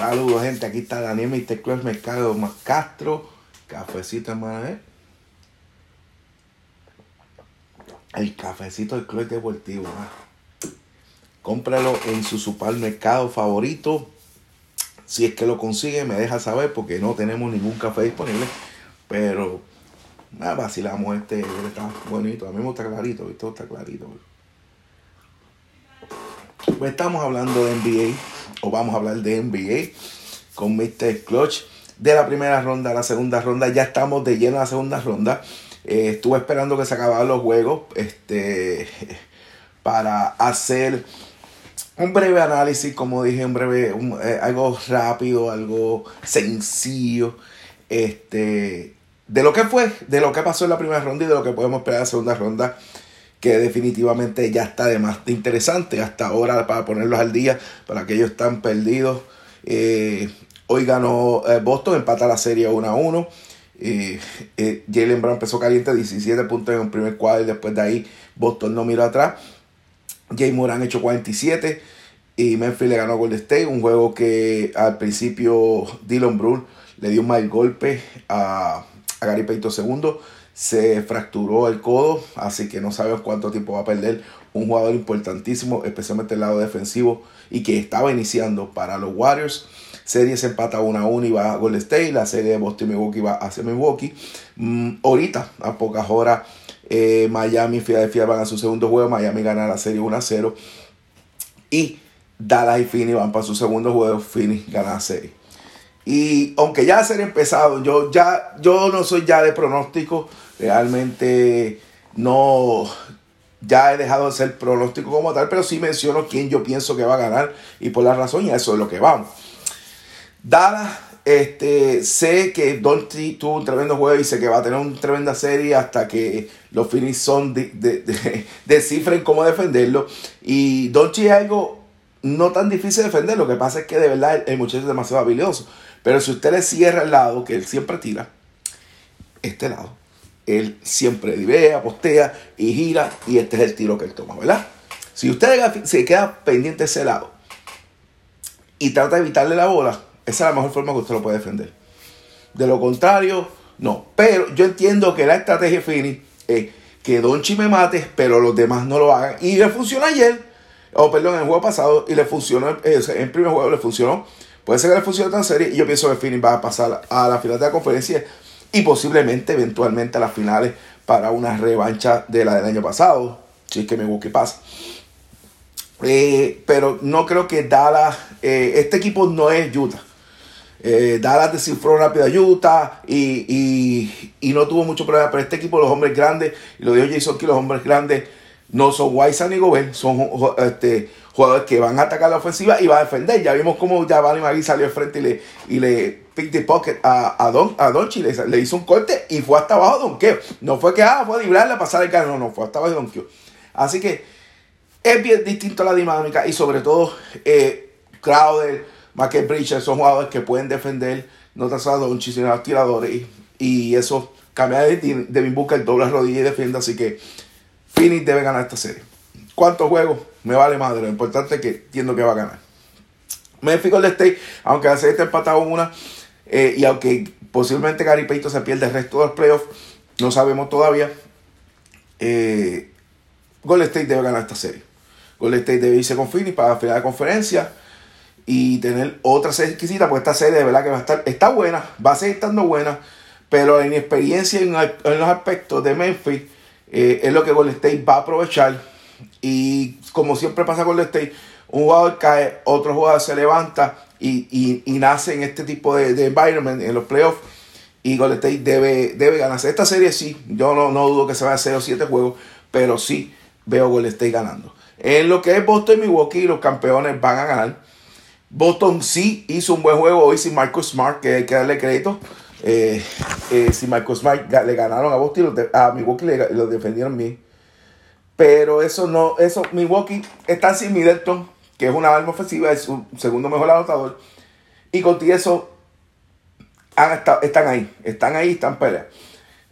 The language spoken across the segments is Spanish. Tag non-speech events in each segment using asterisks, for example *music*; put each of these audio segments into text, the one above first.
Saludos, gente. Aquí está Daniel Mr. Club Mercado Más Castro. Cafecito, hermano. ¿eh? El cafecito del Club Deportivo. ¿eh? Cómpralo en su supermercado favorito. Si es que lo consigue, me deja saber porque no tenemos ningún café disponible. Pero nada, vacilamos este. Está bonito. A mí me gusta clarito. ¿viste? Está clarito. Pues estamos hablando de NBA o vamos a hablar de NBA con Mr. Clutch. De la primera ronda a la segunda ronda, ya estamos de lleno a la segunda ronda. Eh, estuve esperando que se acabaran los juegos este, *laughs* para hacer un breve análisis, como dije, un breve, eh, algo rápido, algo sencillo, este, de lo que fue, de lo que pasó en la primera ronda y de lo que podemos esperar en la segunda ronda que definitivamente ya está de más interesante hasta ahora para ponerlos al día, para aquellos están perdidos. Eh, hoy ganó eh, Boston, empata la serie 1 a 1. Eh, Jalen Brown empezó caliente, 17 puntos en el primer cuadro y después de ahí Boston no miró atrás. Jay Moran hecho 47 y Memphis le ganó a Golden State, un juego que al principio Dylan Brun le dio un mal golpe a, a Gary Payton II se fracturó el codo, así que no sabemos cuánto tiempo va a perder un jugador importantísimo, especialmente el lado defensivo y que estaba iniciando para los Warriors. Serie se empata 1 a 1 y va a Golden State. La serie de Boston Milwaukee va hacia Milwaukee. Mm, ahorita, a pocas horas, eh, Miami y Philadelphia van a su segundo juego. Miami gana la serie 1 a 0. Y Dallas y Phoenix van para su segundo juego. Phoenix gana la serie. Y aunque ya se ha empezado, yo ya yo no soy ya de pronóstico Realmente no, ya he dejado de ser pronóstico como tal, pero sí menciono quién yo pienso que va a ganar y por la razón, y eso es lo que vamos. Dada, este, sé que Donty tuvo un tremendo juego y sé que va a tener una tremenda serie hasta que los Phoenix son de, *laughs* descifren cómo defenderlo. Y Donty es algo no tan difícil de defender, lo que pasa es que de verdad el muchacho es demasiado habilidoso. Pero si usted le cierra el lado que él siempre tira, este lado, él siempre idea, postea y gira y este es el tiro que él toma, ¿verdad? Si usted se queda pendiente de ese lado y trata de evitarle la bola, esa es la mejor forma que usted lo puede defender. De lo contrario, no. Pero yo entiendo que la estrategia Fini es que Donchi me mate, pero los demás no lo hagan. Y le funcionó ayer, o perdón, en el juego pasado, y le funcionó, eh, en el primer juego le funcionó. Puede ser que le funcione tan serio y yo pienso que Fini va a pasar a la final de la conferencia y posiblemente eventualmente a las finales para una revancha de la del año pasado, si es que me busque pasa. Eh, pero no creo que Dallas, eh, este equipo no es Utah. Eh, Dallas descifró rápido a Utah y, no tuvo mucho problema. Pero este equipo, los hombres grandes, y lo dijo Jason que los hombres grandes no son Wise ni Gobert, son este, jugadores que van a atacar la ofensiva y van a defender. Ya vimos cómo Javali Magui salió al frente y le, y le the pocket a, a Don, a Donchi, le, hizo un corte y fue hasta abajo Donkeo. No fue que ah, fue a librarle a pasar el carro, no, no, fue hasta abajo Donkeo. Así que es bien distinto la dinámica y sobre todo eh, Crowder, Michael Bridges son jugadores que pueden defender, no tan solo a Donchi, sino a los tiradores y, eso cambia de, de mi busca el doble rodilla y defiende, así que Phoenix debe ganar esta serie. ¿Cuántos juegos? Me vale madre. Lo importante es que entiendo que va a ganar. Memphis Golden State, aunque la serie está empatada una, eh, y aunque posiblemente Gary Payton se pierda el resto de los playoffs, no sabemos todavía. Eh, Golden State debe ganar esta serie. Golden State debe irse con Phoenix para la final de conferencia y tener otra serie exquisita, porque esta serie de verdad que va a estar, está buena, va a seguir estando buena, pero la inexperiencia en, en los aspectos de Memphis eh, es lo que Golden State va a aprovechar. Y como siempre pasa con Golden State, un jugador cae, otro jugador se levanta y, nace en este tipo de, environment, en los playoffs. Y Golden State debe, debe ganarse. Esta serie sí, yo no, no dudo que se vaya a hacer o 7 juegos, pero sí veo Golden State ganando. En lo que es Boston y Milwaukee, los campeones van a ganar. Boston sí hizo un buen juego hoy sin Marcus Smart, que hay que darle crédito. Eh, eh, Smart le ganaron a Boston, a Milwaukee le, lo defendieron bien. Pero eso no, eso, Milwaukee está sin Middleton, que es una arma ofensiva, es su segundo mejor anotador. Y con eso han están ahí, están ahí, están peleando.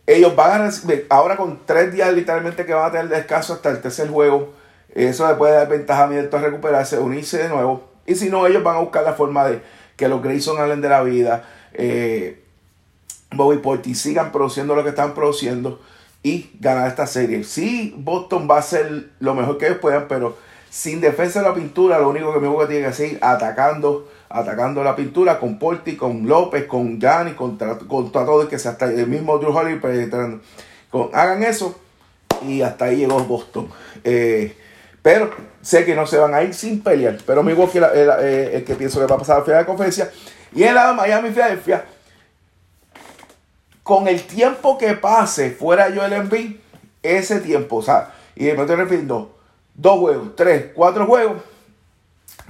Ellos van a recibir, ahora con tres días literalmente que van a tener descanso hasta el tercer juego, eso le puede dar ventaja a Middleton a recuperarse, unirse de nuevo. Y si no, ellos van a buscar la forma de que los Grayson hablen de la vida, eh, Bobby Porti sigan produciendo lo que están produciendo y ganar esta serie. Sí, Boston va a ser lo mejor que ellos puedan, pero sin defensa de la pintura, lo único que me tiene que hacer atacando, atacando la pintura con Porti, con López, con Gianni, contra, contra todo el que sea hasta el mismo Drew penetrando. Con, hagan eso y hasta ahí llegó Boston. Eh, pero sé que no se van a ir sin pelear. Pero mi voz es el, que pienso que va a pasar a la final de conferencia. Y en la Miami Philadelphia, con el tiempo que pase fuera Joel Embiid, ese tiempo, o sea, y me estoy refiriendo, dos juegos, tres, cuatro juegos,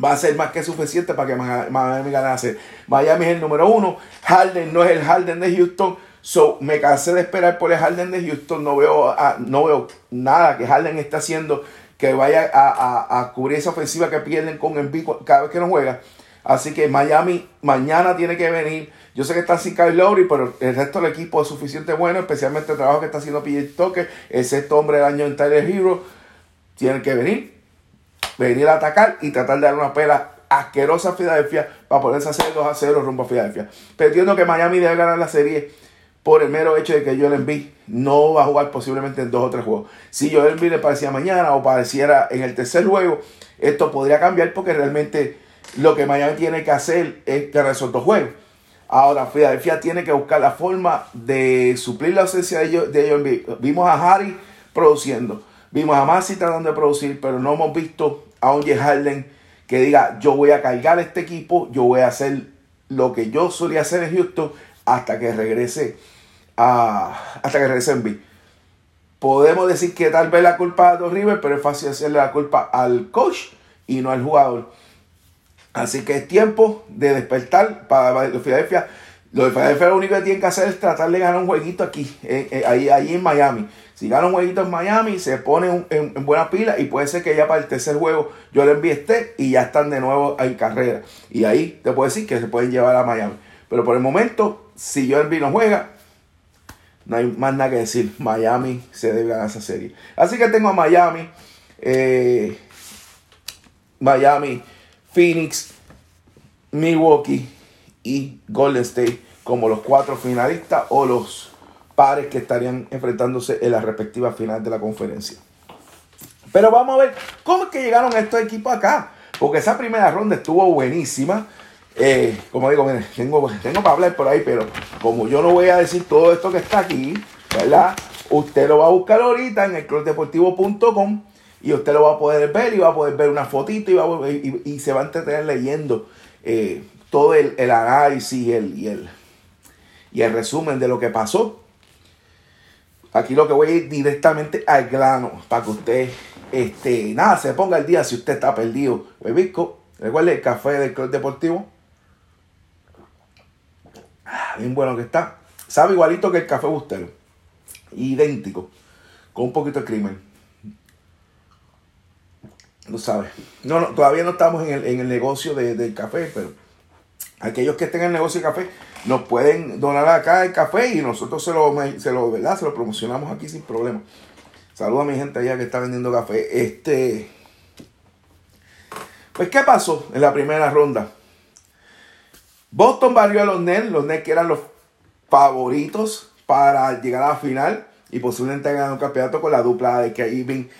va a ser más que suficiente para que Miami gane Miami es el número uno, Harden no es el Harden de Houston, so me cansé de esperar por el Harden de Houston, no veo, no veo nada que Harden esté haciendo que vaya a, cubrir esa ofensiva que pierden con Embiid cada vez que no juega. Así que Miami mañana tiene que venir yo sé que está sin Kyle Lowry, pero el resto del equipo es suficiente bueno, especialmente el trabajo que está haciendo PJ Tucker, el hombre del año en Tyler Hero. Tienen que venir, venir a atacar y tratar de dar una pela asquerosa a Filadelfia para poderse hacer 2 a 0 rumbo a Filadelfia. Pero entiendo que Miami debe ganar la serie por el mero hecho de que Joel Embiid no va a jugar posiblemente en dos o tres juegos. Si Joel Embiid le parecía mañana o pareciera en el tercer juego, esto podría cambiar porque realmente lo que Miami tiene que hacer es esos dos juegos. Ahora, Filadelfia tiene que buscar la forma de suplir la ausencia de ellos. De Vimos a Harry produciendo, vimos a Masi tratando de producir, pero no hemos visto a un Harden que diga, yo voy a cargar este equipo, yo voy a hacer lo que yo solía hacer en Houston hasta que regrese a, hasta que regrese en B. Podemos decir que tal vez la culpa de River, pero es fácil hacerle la culpa al coach y no al jugador. Así que es tiempo de despertar para los Filadelfia. Los de Filadelfia lo único que tienen que hacer es tratar de ganar un jueguito aquí, ahí, ahí en Miami. Si gana un jueguito en Miami, se pone en, buena pila y puede ser que ya para el tercer juego yo le envíe este y ya están de nuevo en carrera. Y ahí te puedo decir que se pueden llevar a Miami. Pero por el momento, si yo no juega, no hay más nada que decir. Miami se debe ganar esa serie. Así que tengo a Miami. Eh, Miami Phoenix, Milwaukee y Golden State como los cuatro finalistas o los pares que estarían enfrentándose en la respectiva final de la conferencia. Pero vamos a ver cómo es que llegaron estos equipos acá. Porque esa primera ronda estuvo buenísima. Eh, como digo, tengo, tengo para hablar por ahí, pero como yo no voy a decir todo esto que está aquí, ¿verdad? Usted lo va a buscar ahorita en el clubdeportivo.com y usted lo va a poder ver y va a poder ver una fotito y, va y, se va a entretener leyendo eh, todo el, análisis y el, y, el, y el resumen de lo que pasó. Aquí lo que voy a ir directamente al grano para que usted este, nada, se ponga el día si usted está perdido. Bebisco, recuerde el café del Club Deportivo. Ah, bien bueno que está. Sabe igualito que el café Bustelo. Idéntico. Con un poquito de crimen. No sabes. No, todavía no estamos en el, negocio del café, pero aquellos que estén en el negocio de café nos pueden donar acá el café y nosotros se lo, se lo, ¿verdad? Se lo promocionamos aquí sin problema. Saludos a mi gente allá que está vendiendo café. Este. Pues, ¿qué pasó en la primera ronda? Boston barrió a los Nets, los Nets que eran los favoritos para llegar a la final y posiblemente ganar un campeonato con la dupla de Kevin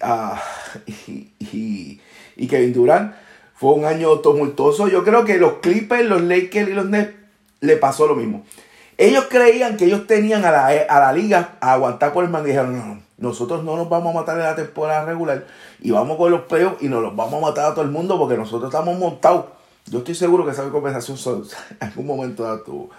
Ah, *laughs* y, y, y, Kevin Durant. Fue un año tumultuoso. Yo creo que los Clippers, los Lakers y los Nets le pasó lo mismo. Ellos creían que ellos tenían a la, a la liga a aguantar por el man. dijeron, no, nosotros no nos vamos a matar en la temporada regular. Y vamos con los peos y nos los vamos a matar a todo el mundo porque nosotros estamos montados. Yo estoy seguro que esa conversación *laughs* en algún momento tuvo.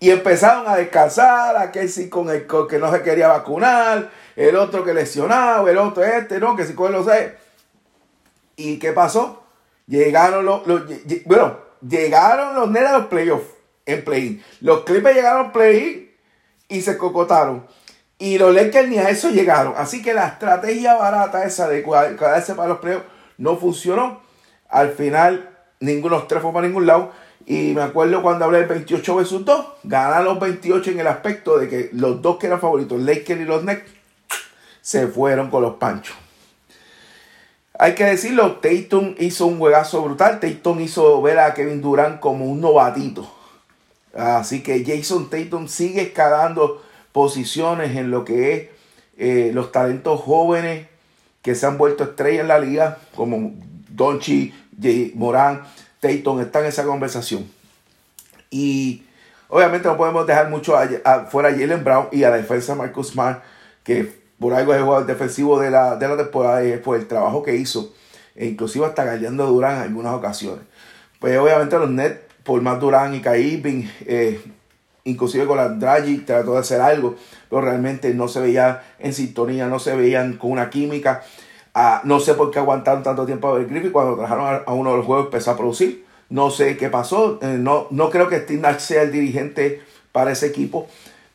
Y empezaron a descansar, a sí con el que no se quería vacunar, el otro que lesionado, el otro este, no, que si con lo sé. ¿Y qué pasó? Llegaron los, bueno, llegaron los Nets a los playoffs en play Los Clippers llegaron al play y se cocotaron. Y los Lakers ni a eso llegaron. Así que la estrategia barata esa de quedarse para los playoffs no funcionó. Al final, ninguno de los fue para ningún lado. Y me acuerdo cuando hablé del 28 versus 2, ganaron los 28 en el aspecto de que los dos que eran favoritos, Lakers y los Nets, se fueron con los panchos. Hay que decirlo, Tatum hizo un juegazo brutal. Tatum hizo ver a Kevin Durant como un novatito. Así que Jason Tatum sigue escalando posiciones en lo que es eh, los talentos jóvenes que se han vuelto estrellas en la liga, como Donchi, J. Morán, Tatum, están en esa conversación. Y obviamente no podemos dejar mucho fuera a Jalen Brown y a la defensa Marcus Smart, que por algo es el jugador defensivo de la, de la temporada y por el trabajo que hizo, e inclusive hasta gallando Durán en algunas ocasiones. Pues obviamente los Nets, por más Durán y Kai eh, inclusive con la Draghi trató de hacer algo, pero realmente no se veía en sintonía, no se veían con una química. Ah, no sé por qué aguantaron tanto tiempo a ver Griffith cuando trajeron a, uno de los juegos empezó a producir. No sé qué pasó. Eh, no, no creo que Steve Nash sea el dirigente para ese equipo.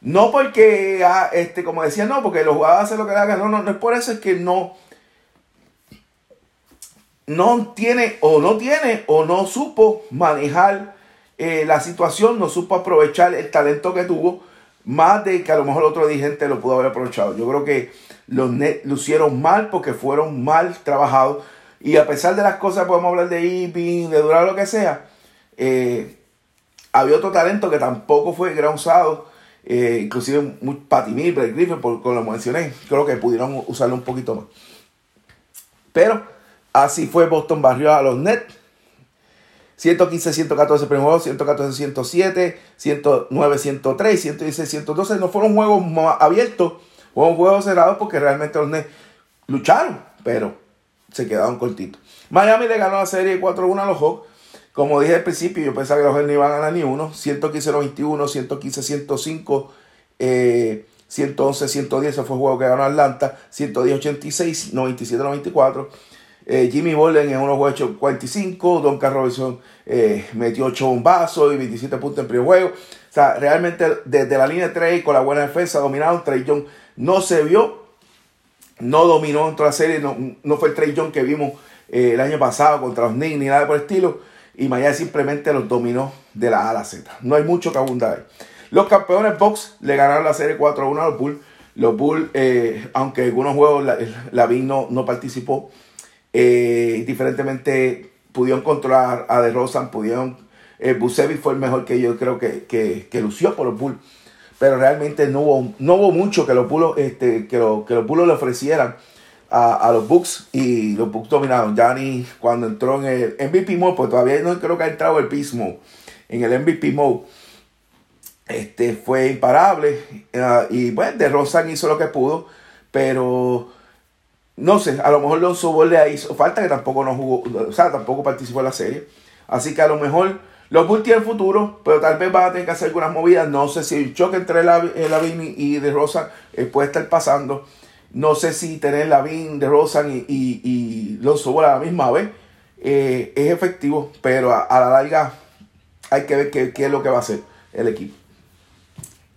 No porque, ah, este, como decía, no, porque los jugadores hacen lo que hagan. No, no, no es por eso, es que no. No tiene, o no tiene, o no supo manejar eh, la situación, no supo aprovechar el talento que tuvo, más de que a lo mejor otro dirigente lo pudo haber aprovechado. Yo creo que los Nets lucieron mal porque fueron mal trabajados. Y a pesar de las cosas, podemos hablar de Iping, de Durar, lo que sea. Eh, había otro talento que tampoco fue gran usado eh, inclusive Patty Mills, Griffin, por, como lo mencioné, creo que pudieron usarlo un poquito más. Pero así fue Boston barrió a los Nets. 115, 114 primer juego, 114, 107, 109, 103, 116, 112. No fueron juegos abiertos, fueron juegos cerrados porque realmente los Nets lucharon, pero se quedaron cortitos. Miami le ganó la serie 4-1 a los Hawks. Como dije al principio, yo pensaba que los Hawks no iban a ganar ni uno. 115-91, 115-105, 111-110, ese fue el juego que ganó Atlanta. 110-86, 97-94. Eh, Jimmy Bolden en unos juegos 45, Don Robinson eh, metió 8 bombazos y 27 puntos en primer juego. O sea, realmente desde la línea de 3 con la buena defensa dominaron. Trey Young no se vio, no dominó en toda la serie, no, no fue el Trey Young que vimos eh, el año pasado contra los Knicks ni nada por el estilo y Miami simplemente los dominó de la A a la Z. No hay mucho que abundar Los campeones Box le ganaron la serie 4 1 a los Bulls. Los Bulls, eh, aunque algunos juegos la, la no, no participó, eh, diferentemente pudieron controlar a DeRozan, pudieron... Eh, fue el mejor que yo creo que, que, lució por los Bulls. Pero realmente no hubo, no hubo mucho que los Bulls, este, que, que los Bulls le ofrecieran a, los Bucks y los Bucks dominaron. Gianni cuando entró en el MVP mode, pues todavía no creo que ha entrado el mode. En el MVP mode este, fue imparable uh, y bueno, de Rosan hizo lo que pudo, pero no sé, a lo mejor Lonzo Ball le hizo falta que tampoco no jugó, o sea, tampoco participó en la serie. Así que a lo mejor los Bulls tienen futuro, pero tal vez van a tener que hacer algunas movidas. No sé si el choque entre la, Lavin y de Rosa eh, puede estar pasando. No sé si tener la de Rosan y, y, y Lonzo a la misma vez eh, es efectivo, pero a, la larga hay que ver qué, es lo que va a hacer el equipo.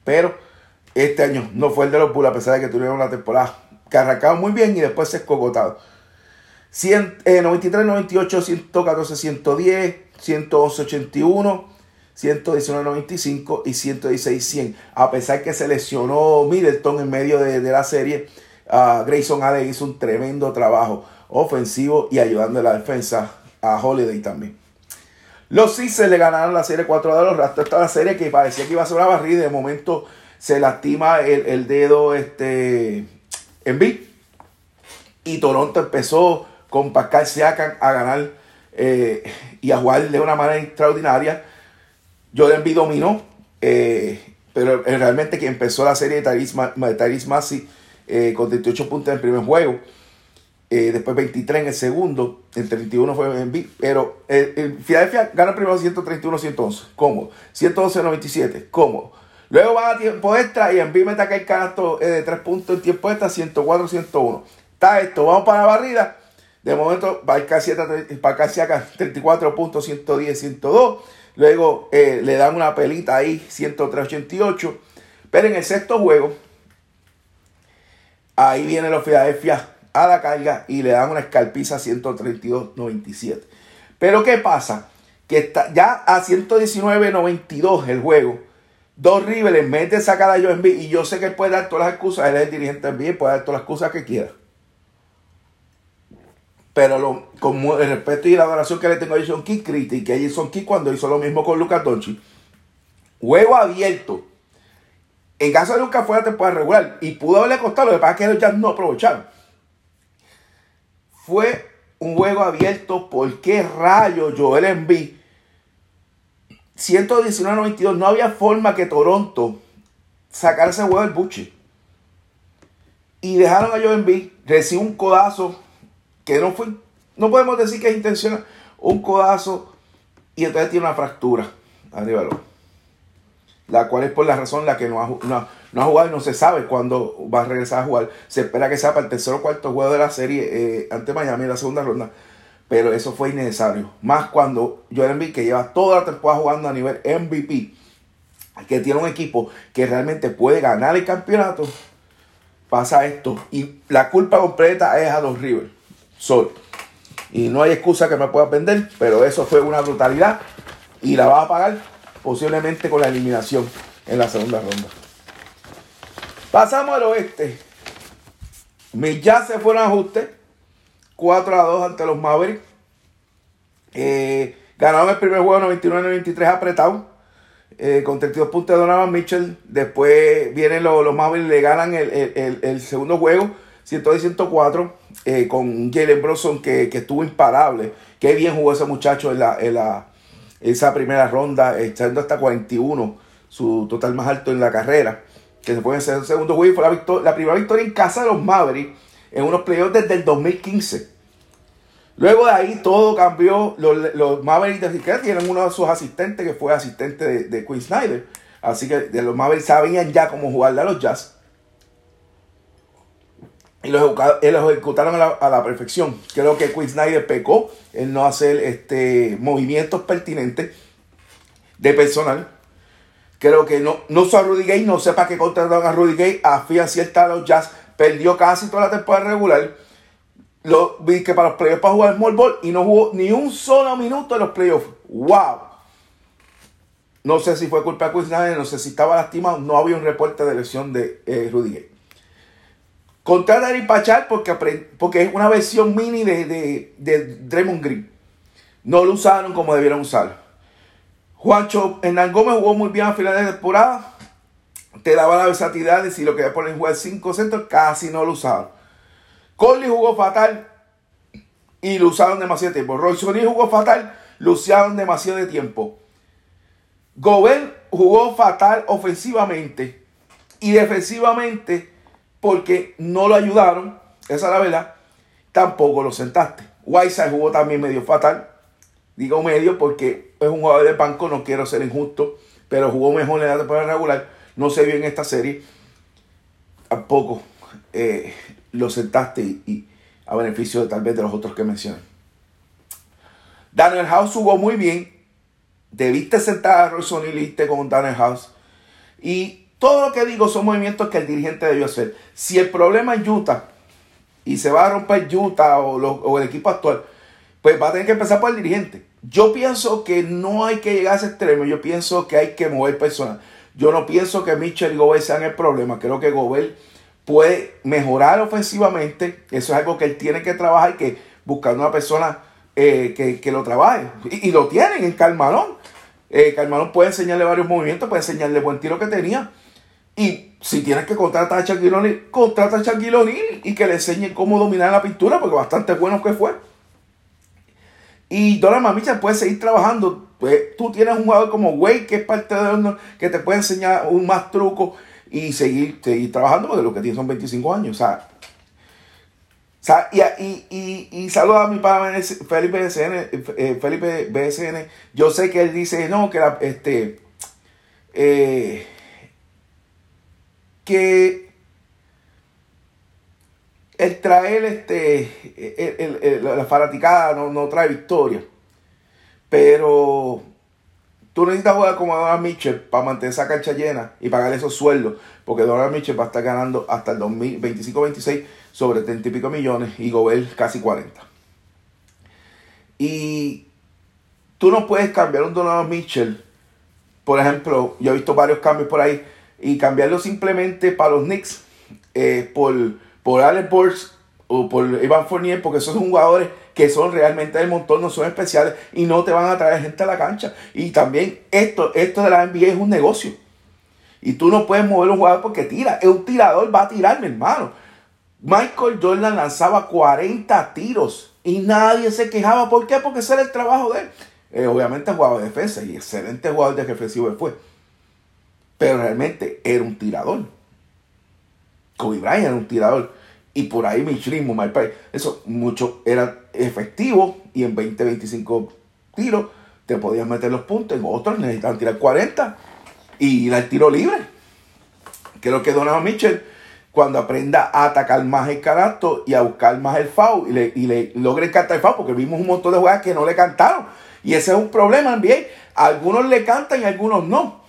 Pero este año no fue el de los Bulls, a pesar de que tuvieron una temporada que muy bien y después se escogotaron. 93, 98, 114, 110, 111, 81, 119, 95 y 116, 100. A pesar que se lesionó Middleton en medio de la serie Grayson Allen hizo un tremendo trabajo ofensivo y ayudando a la defensa a Holiday también. Los Sixers le ganaron la serie 4 de los Raptors. Esta la serie que parecía que iba a ser una barrida. De momento se lastima el, dedo este, en B. Y Toronto empezó con Pascal Siakam a ganar eh, y a jugar de una manera extraordinaria. Jordan B dominó. Eh, pero realmente quien empezó la serie de Tyrese Massey eh, con 38 puntos en el primer juego. Eh, después 23 en el segundo, el 31 fue en B, pero eh, Filadelfia gana el primero 131-111, cómodo, 111-97, cómodo. Luego va a tiempo extra y en B mete el canasto de 3 puntos en tiempo extra, 104-101. Está esto, vamos para la barrida. De momento va casi acá 34 puntos, 110, 102. Luego le dan una pelita ahí, 103-88. Pero en el sexto juego, Ahí viene los Philadelphia a la carga y le dan una escalpiza 132-97. Pero ¿qué pasa? Que está ya a 119-92 el juego. Dos Rivers mete sacar a Joe y yo sé que él puede dar todas las excusas. Él es el dirigente NBA, puede dar todas las excusas que quiera. Pero lo, con el respeto y la adoración que le tengo a Jason Key, critiqué a Jason Key cuando hizo lo mismo con Lucas Doncic. Juego abierto. En caso de Lucas fue la temporada regular y pudo haberle costado, lo que pasa es que ellos ya no aprovecharon. Fue un juego abierto. ¿Por qué rayo Joel Embiid 119-92? No había forma que Toronto sacara ese juego del buche. Y dejaron a Joel Embiid. Recibió un codazo que no fue, no podemos decir que es intencional. Un codazo y entonces tiene una fractura. Arriba la cual es por la razón la que no ha, no, ha jugado y no se sabe cuándo va a regresar a jugar. Se espera que sea para el tercer o cuarto juego de la serie eh, ante Miami en la segunda ronda, pero eso fue innecesario. Más cuando Joel Embiid, que lleva toda la temporada jugando a nivel MVP, que tiene un equipo que realmente puede ganar el campeonato, pasa esto. Y la culpa completa es a los Rivers. Sol. Y no hay excusa que me pueda vender, pero eso fue una brutalidad y la va a pagar posiblemente con la eliminación en la segunda ronda. Pasamos al oeste. Mis Jazz se fueron a ajuste. 4 a 2 ante los Mavericks. Eh, ganaron el primer juego 99-93 apretado. Eh, con 32 puntos de Donovan Mitchell. Después vienen los, los Mavericks, le ganan el, segundo juego. 102-104 eh, con Jalen Bronson que, estuvo imparable. Qué bien jugó ese muchacho en la, en la esa primera ronda, echando hasta 41, su total más alto en la carrera, que se puede ser el segundo juego fue la, la primera victoria en casa de los Mavericks en unos playoffs desde el 2015. Luego de ahí todo cambió. Los, los Mavericks de Riquet tienen uno de sus asistentes que fue asistente de, de Quinn Snyder. Así que de los Mavericks sabían ya cómo jugarle a los Jazz. Y los, ejecutaron a la, perfección. Creo que Quinn Snyder pecó en no hacer este, movimientos pertinentes de personal. Creo que no, no a Rudy Gay, no sé para qué contrataron a Rudy Gay. A cierta los Jazz perdió casi toda la temporada regular. Lo, vi que para los playoffs para jugar small ball y no jugó ni un solo minuto en los playoffs. ¡Wow! No sé si fue culpa de Quinn Snyder, no sé si estaba lastimado. No había un reporte de lesión de eh, Rudy Gay. Contrata a Pachal porque, es una versión mini de, de, Draymond Green. No lo usaron como debieron usarlo. Juancho Hernán Gómez jugó muy bien a final de temporada. Te daba la versatilidad de si lo quería poner en jugar 5 centros, casi no lo usaron. Conley jugó fatal y lo usaron demasiado tiempo. Royce jugó fatal, lo usaron demasiado de tiempo. Gobert jugó fatal ofensivamente y defensivamente porque no lo ayudaron, esa es la verdad, tampoco lo sentaste. Whiteside jugó también medio fatal, digo medio porque es un jugador de banco, no quiero ser injusto, pero jugó mejor en la temporada regular, no se vio en esta serie, tampoco eh, lo sentaste y, a beneficio de tal vez de los otros que mencioné. Daniel House jugó muy bien, debiste sentar a Royce y con Daniel House y todo lo que digo son movimientos que el dirigente debió hacer. Si el problema es Utah y se va a romper Utah o, el equipo actual, pues va a tener que empezar por el dirigente. Yo pienso que no hay que llegar a ese extremo. Yo pienso que hay que mover personas. Yo no pienso que Mitchell y Gobert sean el problema. Creo que Gobert puede mejorar ofensivamente. Eso es algo que él tiene que trabajar y que buscar una persona eh, que, lo trabaje. Y, lo tienen en Carmalón. Eh, Carmalón puede enseñarle varios movimientos, puede enseñarle buen tiro que tenía. Y si tienes que contratar a Shaquille contrata a Shaquille y que le enseñe cómo dominar la pintura, porque bastante bueno que fue. Y Dora Mamicha puede seguir trabajando. Pues tú tienes un jugador como Wade, que es parte de honor, que te puede enseñar un más truco y seguir, seguir trabajando, porque lo que tiene son 25 años. O sea, y, y, y, saludo a mi padre Felipe BSN, eh, Felipe BSN. Yo sé que él dice, no, que la, este, eh, que el traer este, la fanaticada no, trae victoria. Pero tú necesitas jugar como Donald Mitchell para mantener esa cancha llena y pagar esos sueldos. Porque Donald Mitchell va a estar ganando hasta el 2025-26 sobre 30 y pico millones y Gobel casi 40. Y tú no puedes cambiar un Donald Mitchell. Por ejemplo, yo he visto varios cambios por ahí y cambiarlo simplemente para los Knicks eh, por, por Allen Burks o por Evan Fournier, porque esos son jugadores que son realmente del montón, no son especiales y no te van a traer gente a la cancha. Y también esto, esto de la NBA es un negocio. Y tú no puedes mover un jugador porque tira. Es un tirador, va a tirar, mi hermano. Michael Jordan lanzaba 40 tiros y nadie se quejaba. ¿Por qué? Porque ese era el trabajo de él. Eh, obviamente jugaba de defensa y excelente jugador de defensivo fue. Pero realmente era un tirador. Kobe Bryant era un tirador. Y por ahí Mitch my eso mucho era efectivo y en 20, 25 tiros te podías meter los puntos. En otros necesitaban tirar 40 y ir al tiro libre. Creo que Donovan Mitchell, cuando aprenda a atacar más el y a buscar más el foul y le, y le logre cantar el foul, porque vimos un montón de jugadas que no le cantaron. Y ese es un problema también. Algunos le cantan y algunos no.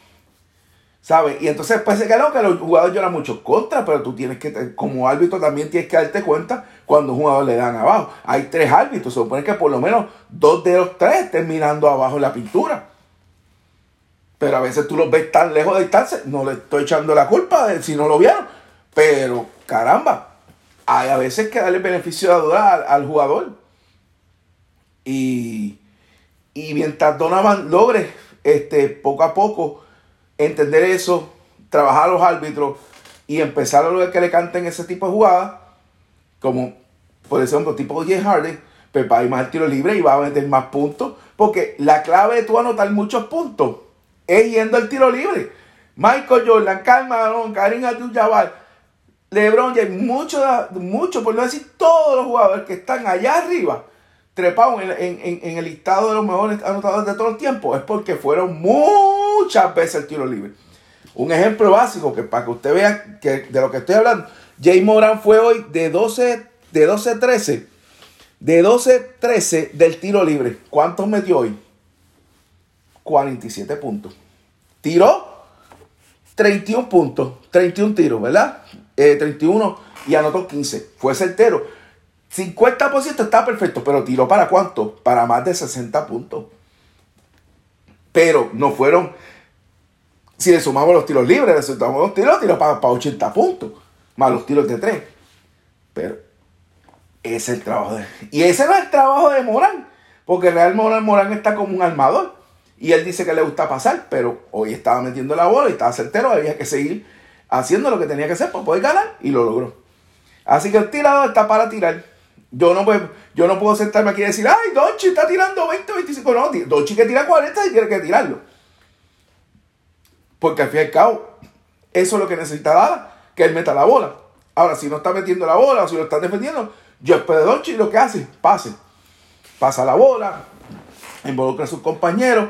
¿Sabes? Y entonces pues se quedó que los jugadores lloran mucho contra, pero tú tienes que, como árbitro también tienes que darte cuenta cuando un jugador le dan abajo. Hay tres árbitros, se supone que por lo menos dos de los tres estén mirando abajo la pintura. Pero a veces tú los ves tan lejos de distancia, no le estoy echando la culpa si no lo vieron. Pero caramba, hay a veces que darle beneficio de duda al, jugador. Y, y mientras Donovan logre este, poco a poco entender eso, trabajar a los árbitros y empezar a lograr que le canten ese tipo de jugadas, como por ejemplo tipo Jay Harden, pues va a ir más al tiro libre y va a meter más puntos, porque la clave de tú anotar muchos puntos es yendo al tiro libre. Michael Jordan, Karl Malone, Karim Abdul-Jabbar, LeBron James, muchos, mucho, por no decir todos los jugadores que están allá arriba, trepados en, el listado de los mejores anotadores de todo el tiempo, es porque fueron muchas veces el tiro libre. Un ejemplo básico que para que usted vea que de lo que estoy hablando, Jay Moran fue hoy de 12, de 12-13, de 12-13 del tiro libre. ¿Cuántos metió hoy? 47 puntos. Tiró 31 puntos, 31 tiros, ¿verdad? 31 eh, y anotó 15. Fue certero. 50% está perfecto, pero tiró para cuánto? Para más de 60 puntos. Pero no fueron, si le sumamos los tiros libres, le sumamos los tiros, tiró para, para 80 puntos, más los tiros de 3. Pero ese es el trabajo de... Y ese no es el trabajo de Morán, porque Real Morán, Morán está como un armador. Y él dice que le gusta pasar, pero hoy estaba metiendo la bola y estaba certero, había que seguir haciendo lo que tenía que hacer para poder ganar y lo logró. Así que el tirador está para tirar. Yo no, puedo, yo no puedo sentarme aquí y decir, ay, Donchi está tirando 20, 25. No, Donchi que tira 40 y tiene que tirarlo. Porque al fin y al cabo, eso es lo que necesita dar, que él meta la bola. Ahora, si no está metiendo la bola o si lo está defendiendo, yo espero de Donchi lo que hace, pase. Pasa la bola, involucra a sus compañeros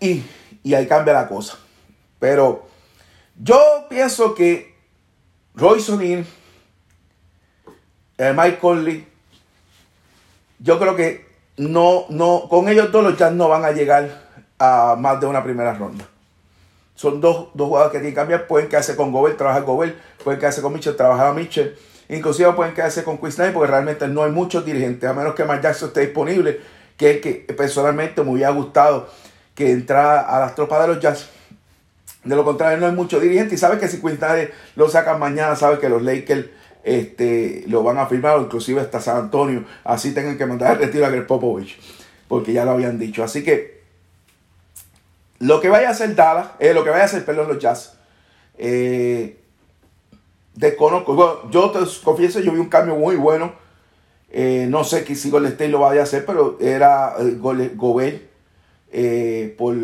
y, y ahí cambia la cosa. Pero yo pienso que Royce O'Neill, eh, Mike Conley, yo creo que no, no, con ellos dos los Jazz no van a llegar a más de una primera ronda. Son dos, dos jugadores que tienen que cambiar. Pueden quedarse con Gobert, trabajar Gobert. Pueden quedarse con Mitchell, trabajar a Mitchell. Inclusive pueden quedarse con Chris Knight porque realmente no hay muchos dirigentes, a menos que Mark Jackson esté disponible, que es que personalmente me hubiera gustado que entrara a las tropas de los Jazz de lo contrario, no hay mucho dirigente y sabe que si Quintana lo sacan mañana, sabe que los Lakers este, lo van a firmar, inclusive hasta San Antonio, así tengan que mandar el retiro a Greg Popovich, porque ya lo habían dicho. Así que lo que vaya a hacer Dallas, eh, lo que vaya a hacer, perdón, los Jazz, eh, desconozco. yo te confieso, yo vi un cambio muy bueno. Eh, no sé si Golden State lo vaya a hacer, pero era eh, Gobert eh, por,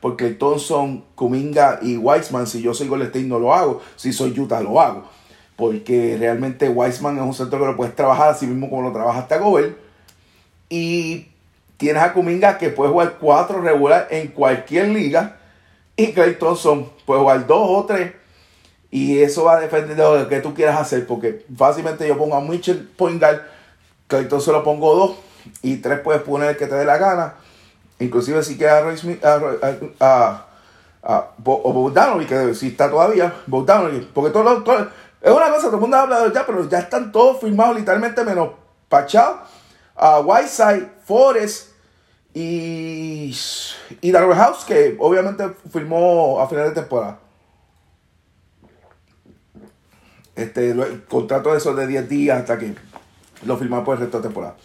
por Thompson, Kuminga y Weissman. Si yo soy Golden State no lo hago, si soy Utah lo hago. Porque realmente Weissman es un centro que lo puedes trabajar así mismo como lo trabaja hasta Gobert. Y tienes a Kuminga que puede jugar cuatro regular en cualquier liga. Y Clay Thompson puede jugar dos o tres. Y eso va a depender de lo que tú quieras hacer. Porque fácilmente yo pongo a Mitchell point guard. Clay Thompson lo pongo dos. Y tres puedes poner el que te dé la gana Inclusive si queda a, a, Bogdanovic, que si está todavía, Bogdanovic, porque todo, todo, es una cosa, todo el mundo habla de ya, pero ya están todos firmados literalmente menos Pachao, a Whiteside, Forest y, y Darrell House, que obviamente firmó a final de temporada. Este, el contrato de esos de 10 días hasta que lo firmaron por el resto de temporada.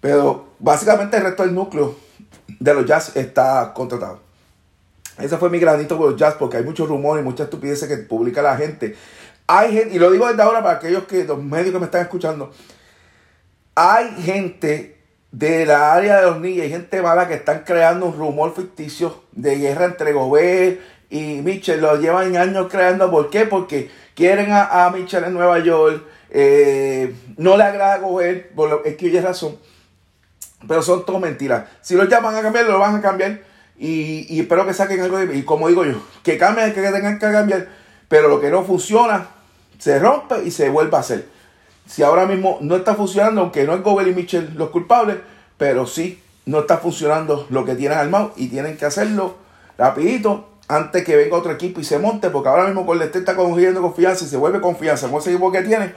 Pero básicamente el resto del núcleo de los Jazz está contratado. Ese fue mi granito con los Jazz porque hay muchos rumores y muchas estupideces que publica la gente. Hay gente, y lo digo desde ahora para aquellos que, los medios que me están escuchando, hay gente de la área de los niños, hay gente mala que están creando un rumor ficticio de guerra entre Gobert y Mitchell. Lo llevan años creando. ¿Por qué? Porque quieren a, a Mitchell en Nueva York. Eh, no le agrada a Gobert, es que hay razón. Pero son todo mentiras. Si los llaman a cambiar, lo van a cambiar. Y, y espero que saquen algo de Y como digo yo, que cambien, que tengan que cambiar. Pero lo que no funciona, se rompe y se vuelve a hacer. Si ahora mismo no está funcionando, aunque no es Gobel y Mitchell los culpables, pero sí no está funcionando lo que tienen armado y tienen que hacerlo rapidito antes que venga otro equipo y se monte, porque ahora mismo con el está cogiendo confianza y se vuelve confianza con ese equipo que tiene,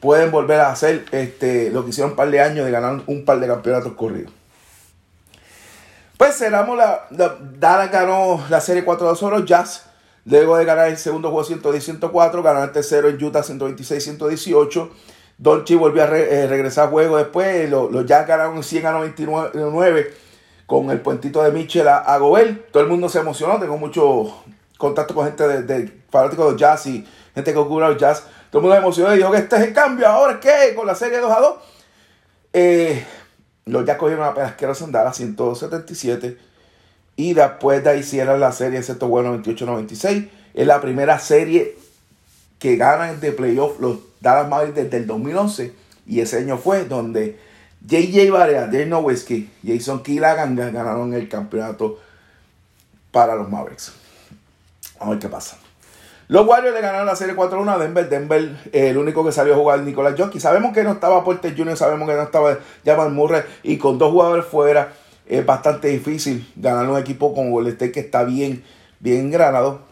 pueden volver a hacer este, lo que hicieron un par de años de ganar un par de campeonatos corridos. Pues cerramos la, la ganó la serie 4-2 oro, Jazz Luego de ganar el segundo juego 110-104, ganó el tercero en Utah 126-118. Dolce volvió a eh, regresar a juego después. Los Jazz ganaron 100 a 99 con el puentito de Mitchell a, a Gobel. Todo el mundo se emocionó. Tengo mucho contacto con gente de, de fanáticos de jazz y gente que cubre los jazz. Todo el mundo se emocionó y dijo que este es el cambio. ¿Ahora qué? Con la serie 2 a 2. Eh, los Jazz cogieron a pedasquera andar a 177 y después de ahí cierran la serie, excepto bueno 28-96. Es la primera serie que ganan de playoff los Dallas Mavericks desde el 2011. Y ese año fue donde JJ Barea, Dave Nowitzki, Jason Killagan ganaron el campeonato para los Mavericks. Vamos a ver qué pasa. Los Warriors le ganaron la serie 4-1 a Denver. Denver, el único que salió a jugar, Nicolás Jockey. Sabemos que no estaba Porter Jr., sabemos que no estaba Jamal Murray. Y con dos jugadores fuera, es bastante difícil ganar un equipo como Golden State que está bien, bien granado.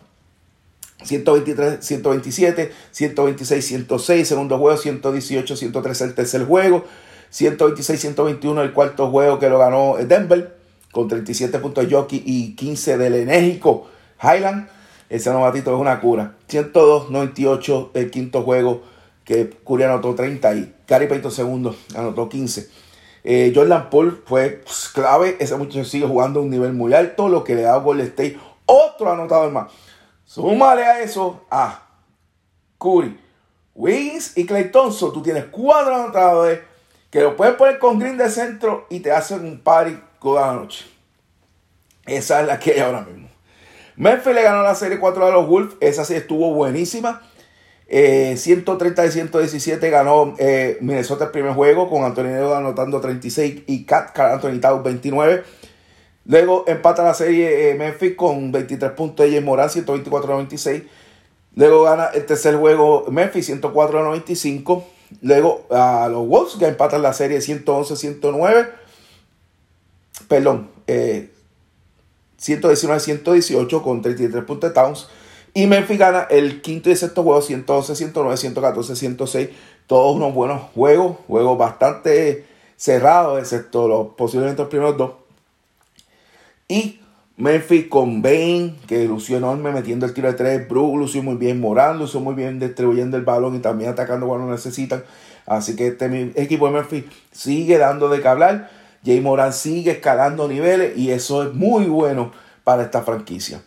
123, 127, 126, 106, segundo juego, 118, 113 el tercer juego, 126, 121 el cuarto juego que lo ganó Denver, con 37 puntos de Jockey y 15 del enérgico Highland. Ese novatito es una cura. 102, 98 el quinto juego que Curry anotó 30 y Gary Payton segundo anotó 15. Eh, Jordan Paul fue pues, clave. Ese muchacho sigue jugando a un nivel muy alto, lo que le da a Golden State otro anotador más. Súmale a eso a Curry, Wiggins y Clay Thompson. Tú tienes cuatro anotadores que lo puedes poner con Green de centro y te hacen un party toda la noche. Esa es la que hay ahora mismo. Memphis le ganó la serie 4 a los Wolves. Esa sí estuvo buenísima. 130 eh, de 117 ganó eh, Minnesota el primer juego con Antonio anotando 36 y Cat Anthony Towns 29. Luego empata la serie eh, Memphis con 23 puntos de Morán 124 a 96. Luego gana el tercer juego Memphis 104 a 95. Luego a los Wolves que empatan la serie 111 109. Perdón, 119 118 con 33 puntos de Towns. Y Memphis gana el quinto y sexto juego, 111, 109, 114, 106. Todos unos buenos juegos, juegos bastante cerrados, excepto los posiblemente los primeros dos. Y Memphis con Bain, que lució enorme metiendo el tiro de tres. Brook lució muy bien. Morán lució muy bien distribuyendo el balón y también atacando cuando necesitan. Así que este equipo de Memphis sigue dando de qué hablar. Jay Morán sigue escalando niveles y eso es muy bueno para esta franquicia.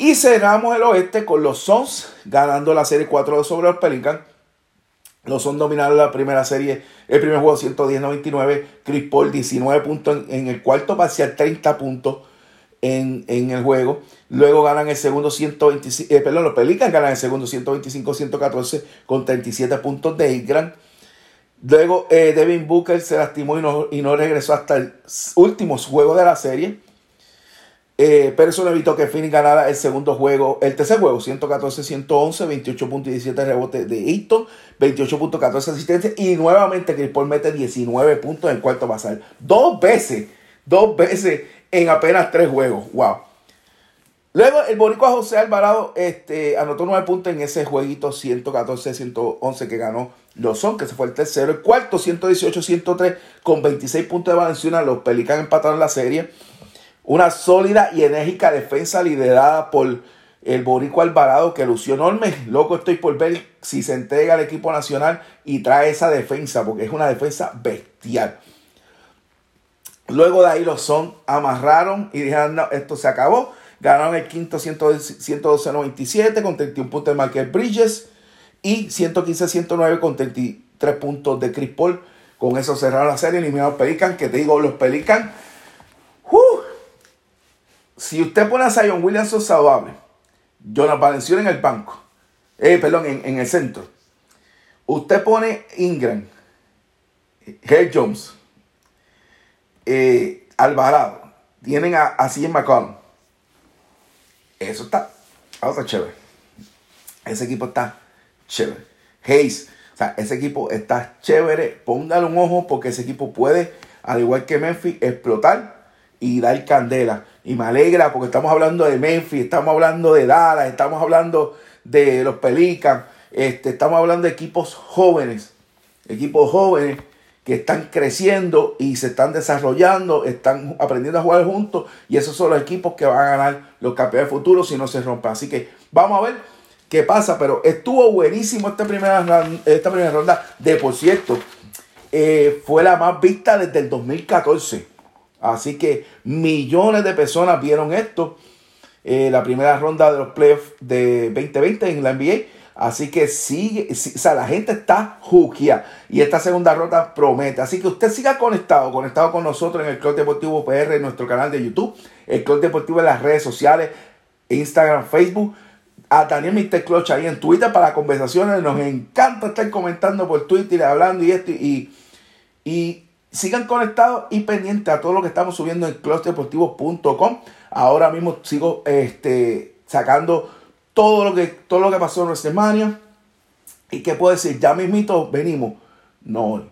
Y cerramos el oeste con los Suns ganando la serie 4 sobre los Pelicans. Los Suns dominaron la primera serie, el primer juego 110-99. Chris Paul 19 puntos en, el cuarto parcial, 30 puntos en, el juego. Luego ganan el segundo 125, eh, perdón, los Pelicans ganan el segundo 125-114 con 37 puntos de Ingram. Luego eh, Devin Booker se lastimó y no, y no regresó hasta el último juego de la serie. Eh, no evitó que Phoenix ganara el segundo juego, el tercer juego, 114-111, 28.17 rebotes de Easton, 28.14 asistencias y nuevamente Chris Paul mete 19 puntos en el cuarto pasar. Dos veces, dos veces en apenas tres juegos. Wow. Luego el boricua José Alvarado este, anotó 9 puntos en ese jueguito 114-111 que ganó los Son, que se fue el tercero. El cuarto 118-103 con 26 puntos de Valenciana. Los Pelicans empataron la serie. Una sólida y enérgica defensa liderada por el Boricua Alvarado que lució enorme. Loco estoy por ver si se entrega al equipo nacional y trae esa defensa, porque es una defensa bestial. Luego de ahí los son amarraron y dijeron, no, esto se acabó. Ganaron el quinto 112-97 con 31 puntos de Michael Bridges y 115-109 con 33 puntos de Chris Paul. Con eso cerraron la serie, eliminaron Pelican, que te digo, los Pelican. Si usted pone a Zion Williamson saludable, Jonas Valenciano en el banco, eh, perdón, en, el centro. Usted pone Ingram, Herb Jones, eh, Alvarado, tienen a, a CJ. Eso está, está chévere. Ese equipo está chévere. Hayes, o sea, ese equipo está chévere. Póngale un ojo porque ese equipo puede, al igual que Memphis, explotar y dar candela. Y me alegra porque estamos hablando de Memphis, estamos hablando de Dallas, estamos hablando de los Pelicans, este, estamos hablando de equipos jóvenes, equipos jóvenes que están creciendo y se están desarrollando, están aprendiendo a jugar juntos y esos son los equipos que van a ganar los campeones futuros si no se rompen. Así que vamos a ver qué pasa, pero estuvo buenísimo esta primera, esta primera ronda. De por cierto, eh, fue la más vista desde el 2014. Así que millones de personas vieron esto. Eh, la primera ronda de los playoffs de 2020 en la NBA. Así que sigue, o sea, la gente está juquia y esta segunda ronda promete. Así que usted siga conectado, conectado con nosotros en el Club Deportivo PR, en nuestro canal de YouTube, el Club Deportivo en las redes sociales, Instagram, Facebook, a Daniel Mr. Clutch ahí en Twitter para conversaciones. Nos encanta estar comentando por Twitter, hablando y esto. Y, y sigan conectados y pendientes a todo lo que estamos subiendo en clutchdeportivo.com. Ahora mismo sigo este, sacando todo lo que, todo lo que pasó en WrestleMania. ¿Y qué puedo decir? Ya mismito venimos. No hoy.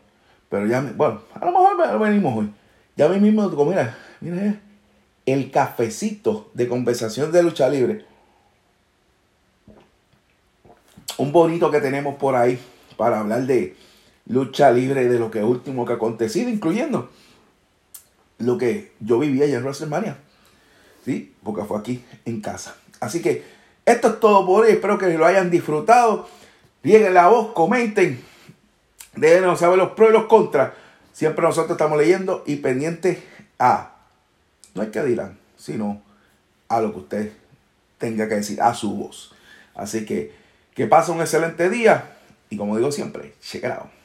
Pero ya, bueno, a lo mejor venimos hoy. Ya mismo, mira, mira, el cafecito de conversación de lucha libre. Un bonito que tenemos por ahí para hablar de lucha libre, de lo que último que ha acontecido, incluyendo lo que yo vivía allá en WrestleMania. ¿Sí? Porque fue aquí en casa. Así que esto es todo por hoy. Espero que lo hayan disfrutado. Lleguen la voz, comenten. Déjenos saber los pros y los contras. Siempre nosotros estamos leyendo y pendientes a, no es que dirán, sino a lo que usted tenga que decir, a su voz. Así que que pase un excelente día y como digo siempre, check it out.